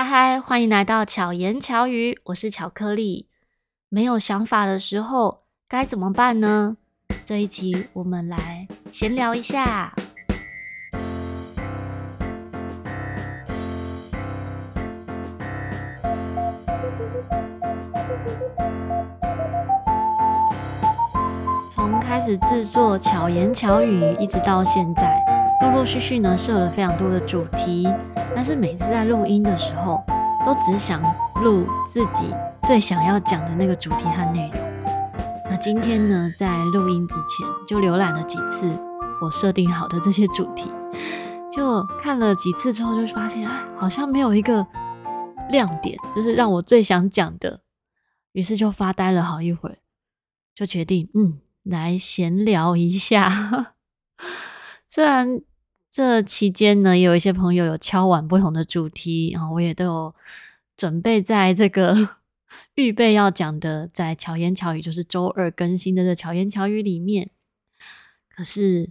嗨嗨，欢迎来到巧言巧语，我是巧克力。没有想法的时候该怎么办呢？这一集我们来闲聊一下。从开始制作巧言巧语，一直到现在，陆陆续续呢设了非常多的主题，但是每次在录音的时候，都只想录自己最想要讲的那个主题和内容。那今天呢，在录音之前就浏览了几次我设定好的这些主题，就看了几次之后，就发现哎，好像没有一个亮点，就是让我最想讲的。于是就发呆了好一会儿，就决定嗯。来闲聊一下，虽然这期间呢，有一些朋友有敲完不同的主题，然后我也都有准备在这个 预备要讲的，在巧言巧语就是周二更新的这巧言巧语里面。可是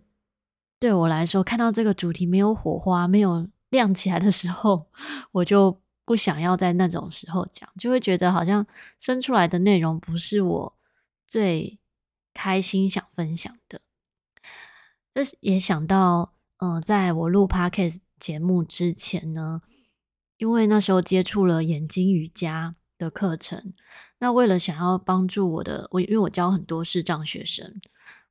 对我来说，看到这个主题没有火花、没有亮起来的时候，我就不想要在那种时候讲，就会觉得好像生出来的内容不是我最。开心想分享的，这也想到，呃，在我录 Podcast 节目之前呢，因为那时候接触了眼睛瑜伽的课程，那为了想要帮助我的，我因为我教很多视障学生，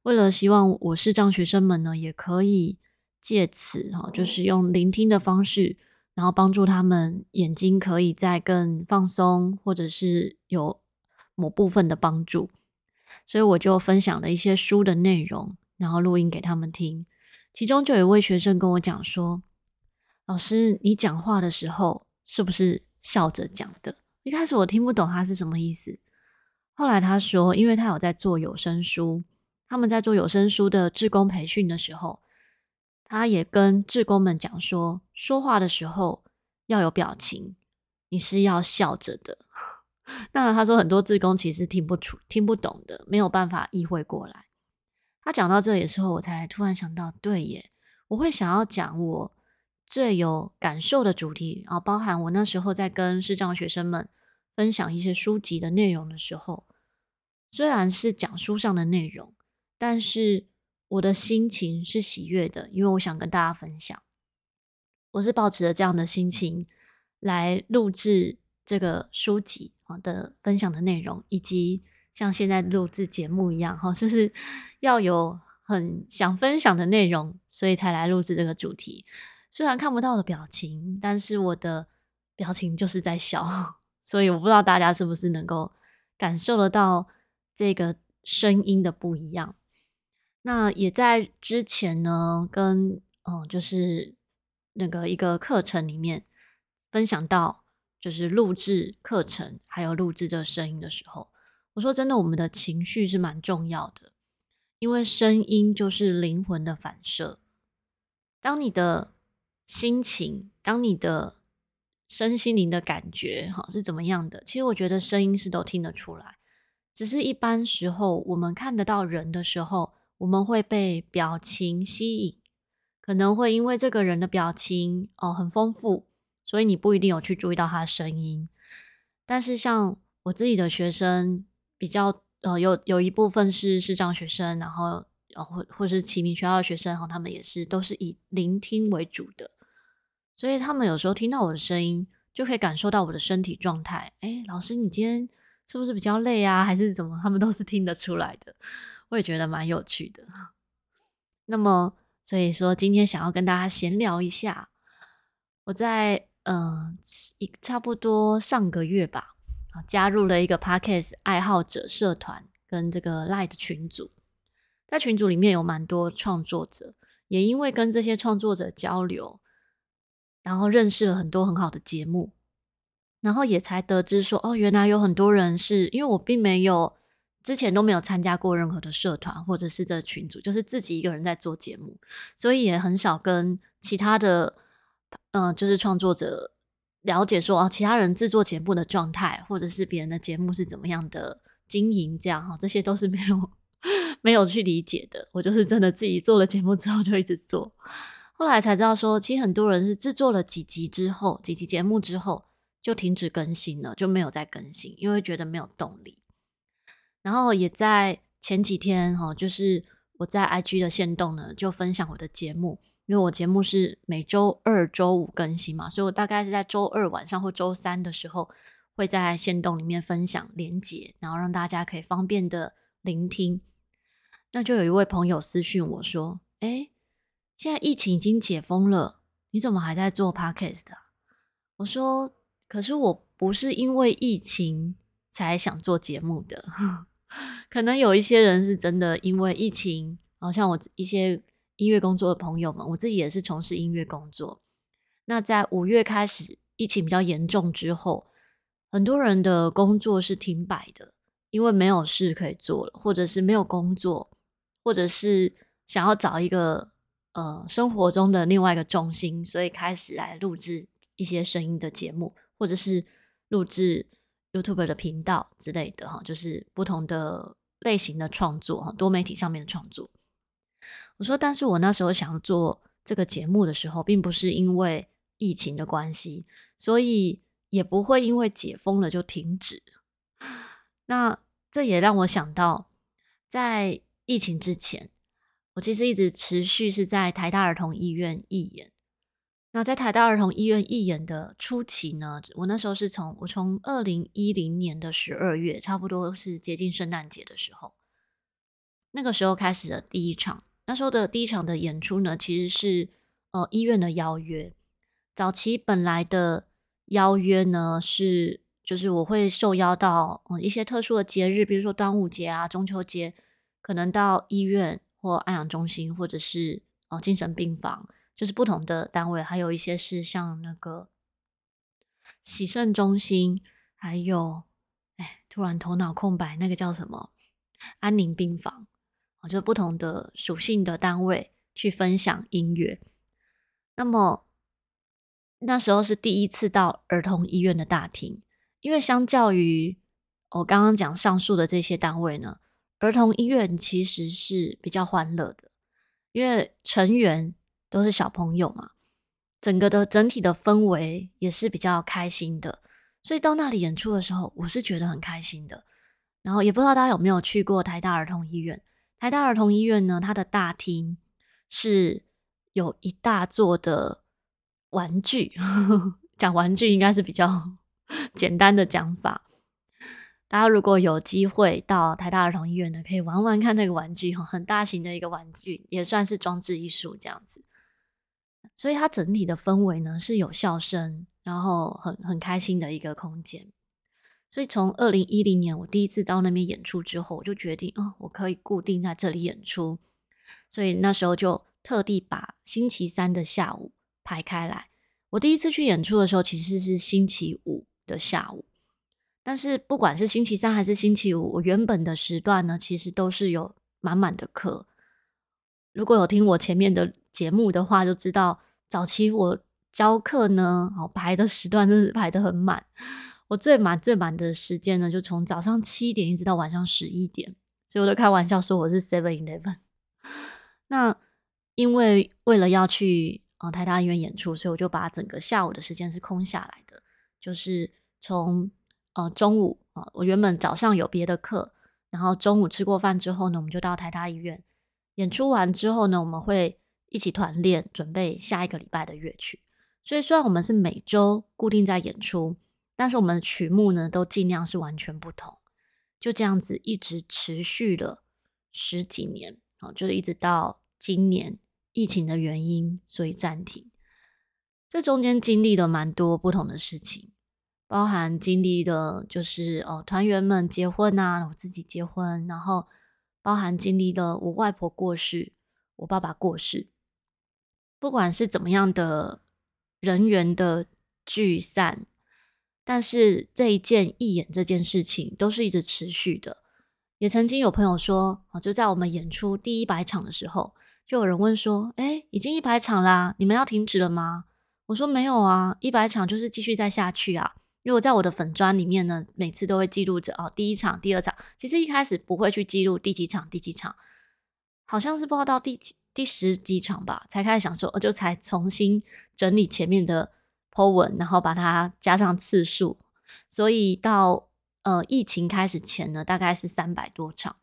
为了希望我视障学生们呢，也可以借此哈，就是用聆听的方式，然后帮助他们眼睛可以再更放松，或者是有某部分的帮助。所以我就分享了一些书的内容，然后录音给他们听。其中就有一位学生跟我讲说：“老师，你讲话的时候是不是笑着讲的？”一开始我听不懂他是什么意思。后来他说，因为他有在做有声书，他们在做有声书的志工培训的时候，他也跟志工们讲说，说话的时候要有表情，你是要笑着的。当然，他说很多志工其实听不出、听不懂的，没有办法意会过来。他讲到这里的时候，我才突然想到，对耶，我会想要讲我最有感受的主题，然后包含我那时候在跟视障学生们分享一些书籍的内容的时候，虽然是讲书上的内容，但是我的心情是喜悦的，因为我想跟大家分享，我是抱持着这样的心情来录制这个书籍。啊的，分享的内容，以及像现在录制节目一样，哈，就是要有很想分享的内容，所以才来录制这个主题。虽然看不到我的表情，但是我的表情就是在笑，所以我不知道大家是不是能够感受得到这个声音的不一样。那也在之前呢，跟嗯，就是那个一个课程里面分享到。就是录制课程，还有录制这个声音的时候，我说真的，我们的情绪是蛮重要的，因为声音就是灵魂的反射。当你的心情，当你的身心灵的感觉，哈，是怎么样的？其实我觉得声音是都听得出来，只是一般时候我们看得到人的时候，我们会被表情吸引，可能会因为这个人的表情哦很丰富。所以你不一定有去注意到他的声音，但是像我自己的学生，比较呃有有一部分是视障学生，然后或或是启明学校的学生，然后他们也是都是以聆听为主的，所以他们有时候听到我的声音，就可以感受到我的身体状态。哎，老师，你今天是不是比较累啊？还是怎么？他们都是听得出来的，我也觉得蛮有趣的。那么，所以说今天想要跟大家闲聊一下，我在。嗯，一差不多上个月吧，加入了一个 Podcast 爱好者社团跟这个 light 群组，在群组里面有蛮多创作者，也因为跟这些创作者交流，然后认识了很多很好的节目，然后也才得知说，哦，原来有很多人是因为我并没有之前都没有参加过任何的社团或者是这群组，就是自己一个人在做节目，所以也很少跟其他的。嗯，就是创作者了解说啊，其他人制作节目的状态，或者是别人的节目是怎么样的经营，这样哈，这些都是没有 没有去理解的。我就是真的自己做了节目之后就一直做，后来才知道说，其实很多人是制作了几集之后，几集节目之后，就停止更新了，就没有再更新，因为觉得没有动力。然后也在前几天哈，就是我在 IG 的限动呢，就分享我的节目，因为我节目是每周二、周五更新嘛，所以我大概是在周二晚上或周三的时候，会在线动里面分享连结，然后让大家可以方便的聆听。那就有一位朋友私讯我说：“诶，现在疫情已经解封了，你怎么还在做 Podcast 的？”我说：“可是我不是因为疫情才想做节目的，可能有一些人是真的因为疫情，好像我一些音乐工作的朋友们，我自己也是从事音乐工作。那在五月开始疫情比较严重之后，很多人的工作是停摆的，因为没有事可以做了，或者是没有工作。”或者是想要找一个呃生活中的另外一个重心，所以开始来录制一些声音的节目，或者是录制 YouTube 的频道之类的哈，就是不同的类型的创作哈，多媒体上面的创作。我说，但是我那时候想做这个节目的时候，并不是因为疫情的关系，所以也不会因为解封了就停止。那这也让我想到，在疫情之前，我其实一直持续是在台大儿童医院义演。那在台大儿童医院义演的初期呢，我那时候是从我从二零一零年的十二月，差不多是接近圣诞节的时候，那个时候开始的第一场。那时候的第一场的演出呢，其实是呃医院的邀约。早期本来的邀约呢是，就是我会受邀到嗯一些特殊的节日，比如说端午节啊、中秋节。可能到医院或安养中心，或者是哦精神病房，就是不同的单位，还有一些是像那个洗肾中心，还有哎，突然头脑空白，那个叫什么安宁病房，就不同的属性的单位去分享音乐。那么那时候是第一次到儿童医院的大厅，因为相较于我刚刚讲上述的这些单位呢。儿童医院其实是比较欢乐的，因为成员都是小朋友嘛，整个的整体的氛围也是比较开心的，所以到那里演出的时候，我是觉得很开心的。然后也不知道大家有没有去过台大儿童医院？台大儿童医院呢，它的大厅是有一大座的玩具，讲玩具应该是比较 简单的讲法。大家如果有机会到台大儿童医院呢，可以玩玩看那个玩具哈，很大型的一个玩具，也算是装置艺术这样子。所以它整体的氛围呢是有笑声，然后很很开心的一个空间。所以从二零一零年我第一次到那边演出之后，我就决定哦，我可以固定在这里演出。所以那时候就特地把星期三的下午排开来。我第一次去演出的时候，其实是星期五的下午。但是不管是星期三还是星期五，我原本的时段呢，其实都是有满满的课。如果有听我前面的节目的话，就知道早期我教课呢，好排的时段就是排得很满。我最满最满的时间呢，就从早上七点一直到晚上十一点，所以我都开玩笑说我是 Seven Eleven。那因为为了要去呃台大医院演出，所以我就把整个下午的时间是空下来的，就是从。呃，中午啊、呃，我原本早上有别的课，然后中午吃过饭之后呢，我们就到台大医院演出完之后呢，我们会一起团练，准备下一个礼拜的乐曲。所以虽然我们是每周固定在演出，但是我们的曲目呢都尽量是完全不同。就这样子一直持续了十几年，啊、就是一直到今年疫情的原因，所以暂停。这中间经历了蛮多不同的事情。包含经历的，就是哦，团员们结婚啊，我自己结婚，然后包含经历了我外婆过世，我爸爸过世，不管是怎么样的人员的聚散，但是这一件义演这件事情都是一直持续的。也曾经有朋友说，哦，就在我们演出第一百场的时候，就有人问说，哎，已经一百场啦，你们要停止了吗？我说没有啊，一百场就是继续再下去啊。因为我在我的粉专里面呢，每次都会记录着哦，第一场、第二场。其实一开始不会去记录第几场、第几场，好像是不知道到第几第十几场吧，才开始想说，我就才重新整理前面的 po 文，然后把它加上次数，所以到呃疫情开始前呢，大概是三百多场。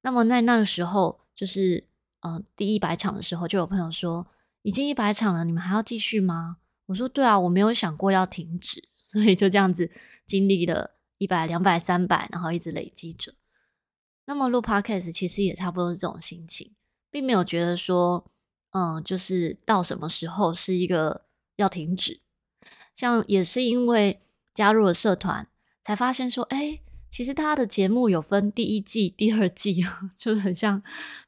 那么在那个时候，就是呃第一百场的时候，就有朋友说，已经一百场了，你们还要继续吗？我说对啊，我没有想过要停止，所以就这样子经历了一百、两百、三百，然后一直累积着。那么录 Podcast 其实也差不多是这种心情，并没有觉得说，嗯，就是到什么时候是一个。要停止，像也是因为加入了社团，才发现说，哎、其实他的节目有分第一季、第二季，就是很像，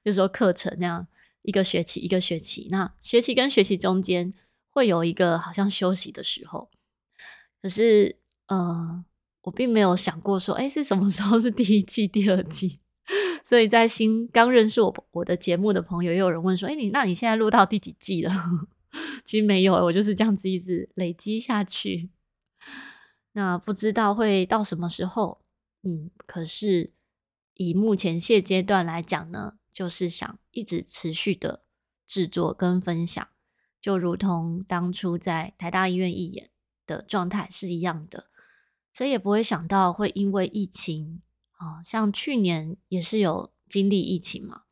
比如说课程那样，一个学期一个学期，那学期跟学期中间会有一个好像休息的时候，可是，呃，我并没有想过说，哎、是什么时候是第一季、第二季？所以在新刚认识我我的节目的朋友，也有人问说，哎、你那你现在录到第几季了？其实没有，我就是这样子一直累积下去。那不知道会到什么时候，嗯，可是以目前现阶段来讲呢，就是想一直持续的制作跟分享，就如同当初在台大医院义演的状态是一样的。谁也不会想到会因为疫情，啊，像去年也是有经历疫情嘛，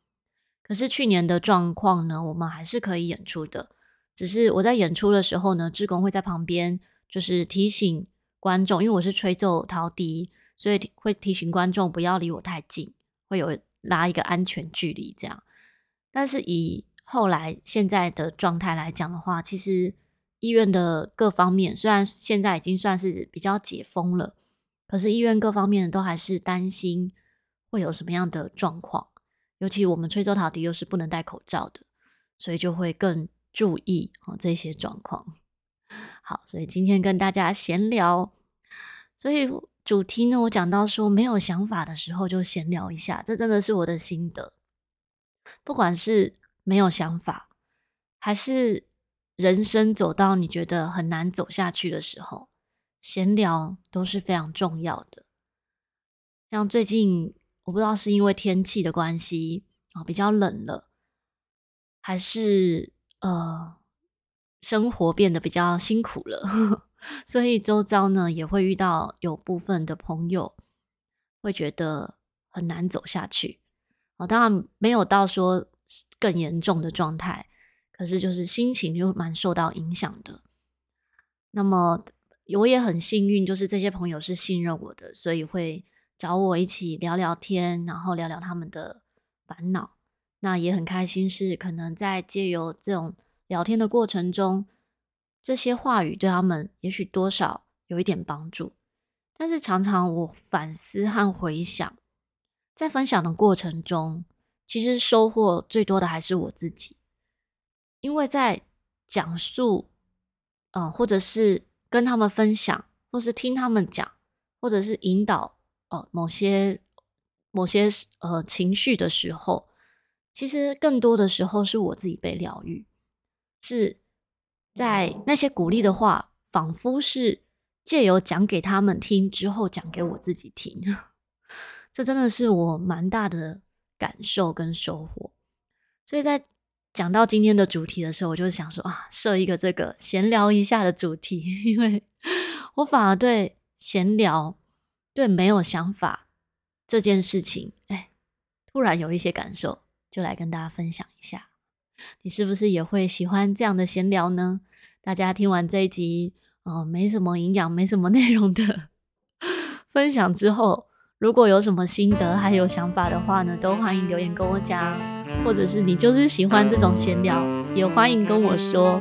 可是去年的状况呢，我们还是可以演出的。只是我在演出的时候呢，志工会在旁边，就是提醒观众，因为我是吹奏陶笛，所以会提醒观众不要离我太近，会有拉一个安全距离这样。但是以后来现在的状态来讲的话，其实医院的各方面虽然现在已经算是比较解封了，可是医院各方面都还是担心会有什么样的状况，尤其我们吹奏陶笛又是不能戴口罩的，所以就会更。注意哦，这些状况。好，所以今天跟大家闲聊。所以主题呢，我讲到说没有想法的时候就闲聊一下，这真的是我的心得。不管是没有想法，还是人生走到你觉得很难走下去的时候，闲聊都是非常重要的。像最近，我不知道是因为天气的关系啊，比较冷了，还是。呃，生活变得比较辛苦了，呵呵，所以周遭呢也会遇到有部分的朋友会觉得很难走下去。哦，当然没有到说更严重的状态，可是就是心情就蛮受到影响的。那么我也很幸运，就是这些朋友是信任我的，所以会找我一起聊聊天，然后聊聊他们的烦恼。那也很开心，是可能在借由这种聊天的过程中，这些话语对他们也许多少有一点帮助。但是常常我反思和回想，在分享的过程中，其实收获最多的还是我自己，因为在讲述，嗯、呃，或者是跟他们分享，或是听他们讲，或者是引导哦、呃、某些某些呃情绪的时候。其实更多的时候是我自己被疗愈，是在那些鼓励的话，仿佛是借由讲给他们听之后，讲给我自己听。这真的是我蛮大的感受跟收获。所以在讲到今天的主题的时候，我就想说啊，设一个这个闲聊一下的主题，因为我反而对闲聊、对没有想法这件事情，哎，突然有一些感受。就来跟大家分享一下，你是不是也会喜欢这样的闲聊呢？大家听完这一集，哦，没什么营养、没什么内容的 分享之后，如果有什么心得还有想法的话呢，都欢迎留言跟我讲，或者是你就是喜欢这种闲聊，也欢迎跟我说。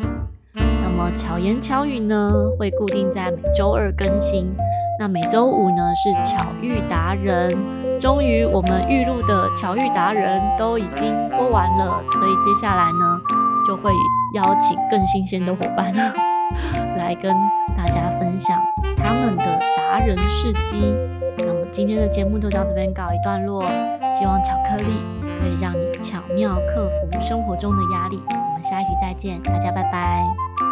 那么巧言巧语呢，会固定在每周二更新，那每周五呢是巧遇达人。终于，我们预录的巧遇达人都已经播完了，所以接下来呢，就会邀请更新鲜的伙伴 来跟大家分享他们的达人事迹。那么今天的节目就到这边告一段落，希望巧克力可以让你巧妙克服生活中的压力。我们下一期再见，大家拜拜。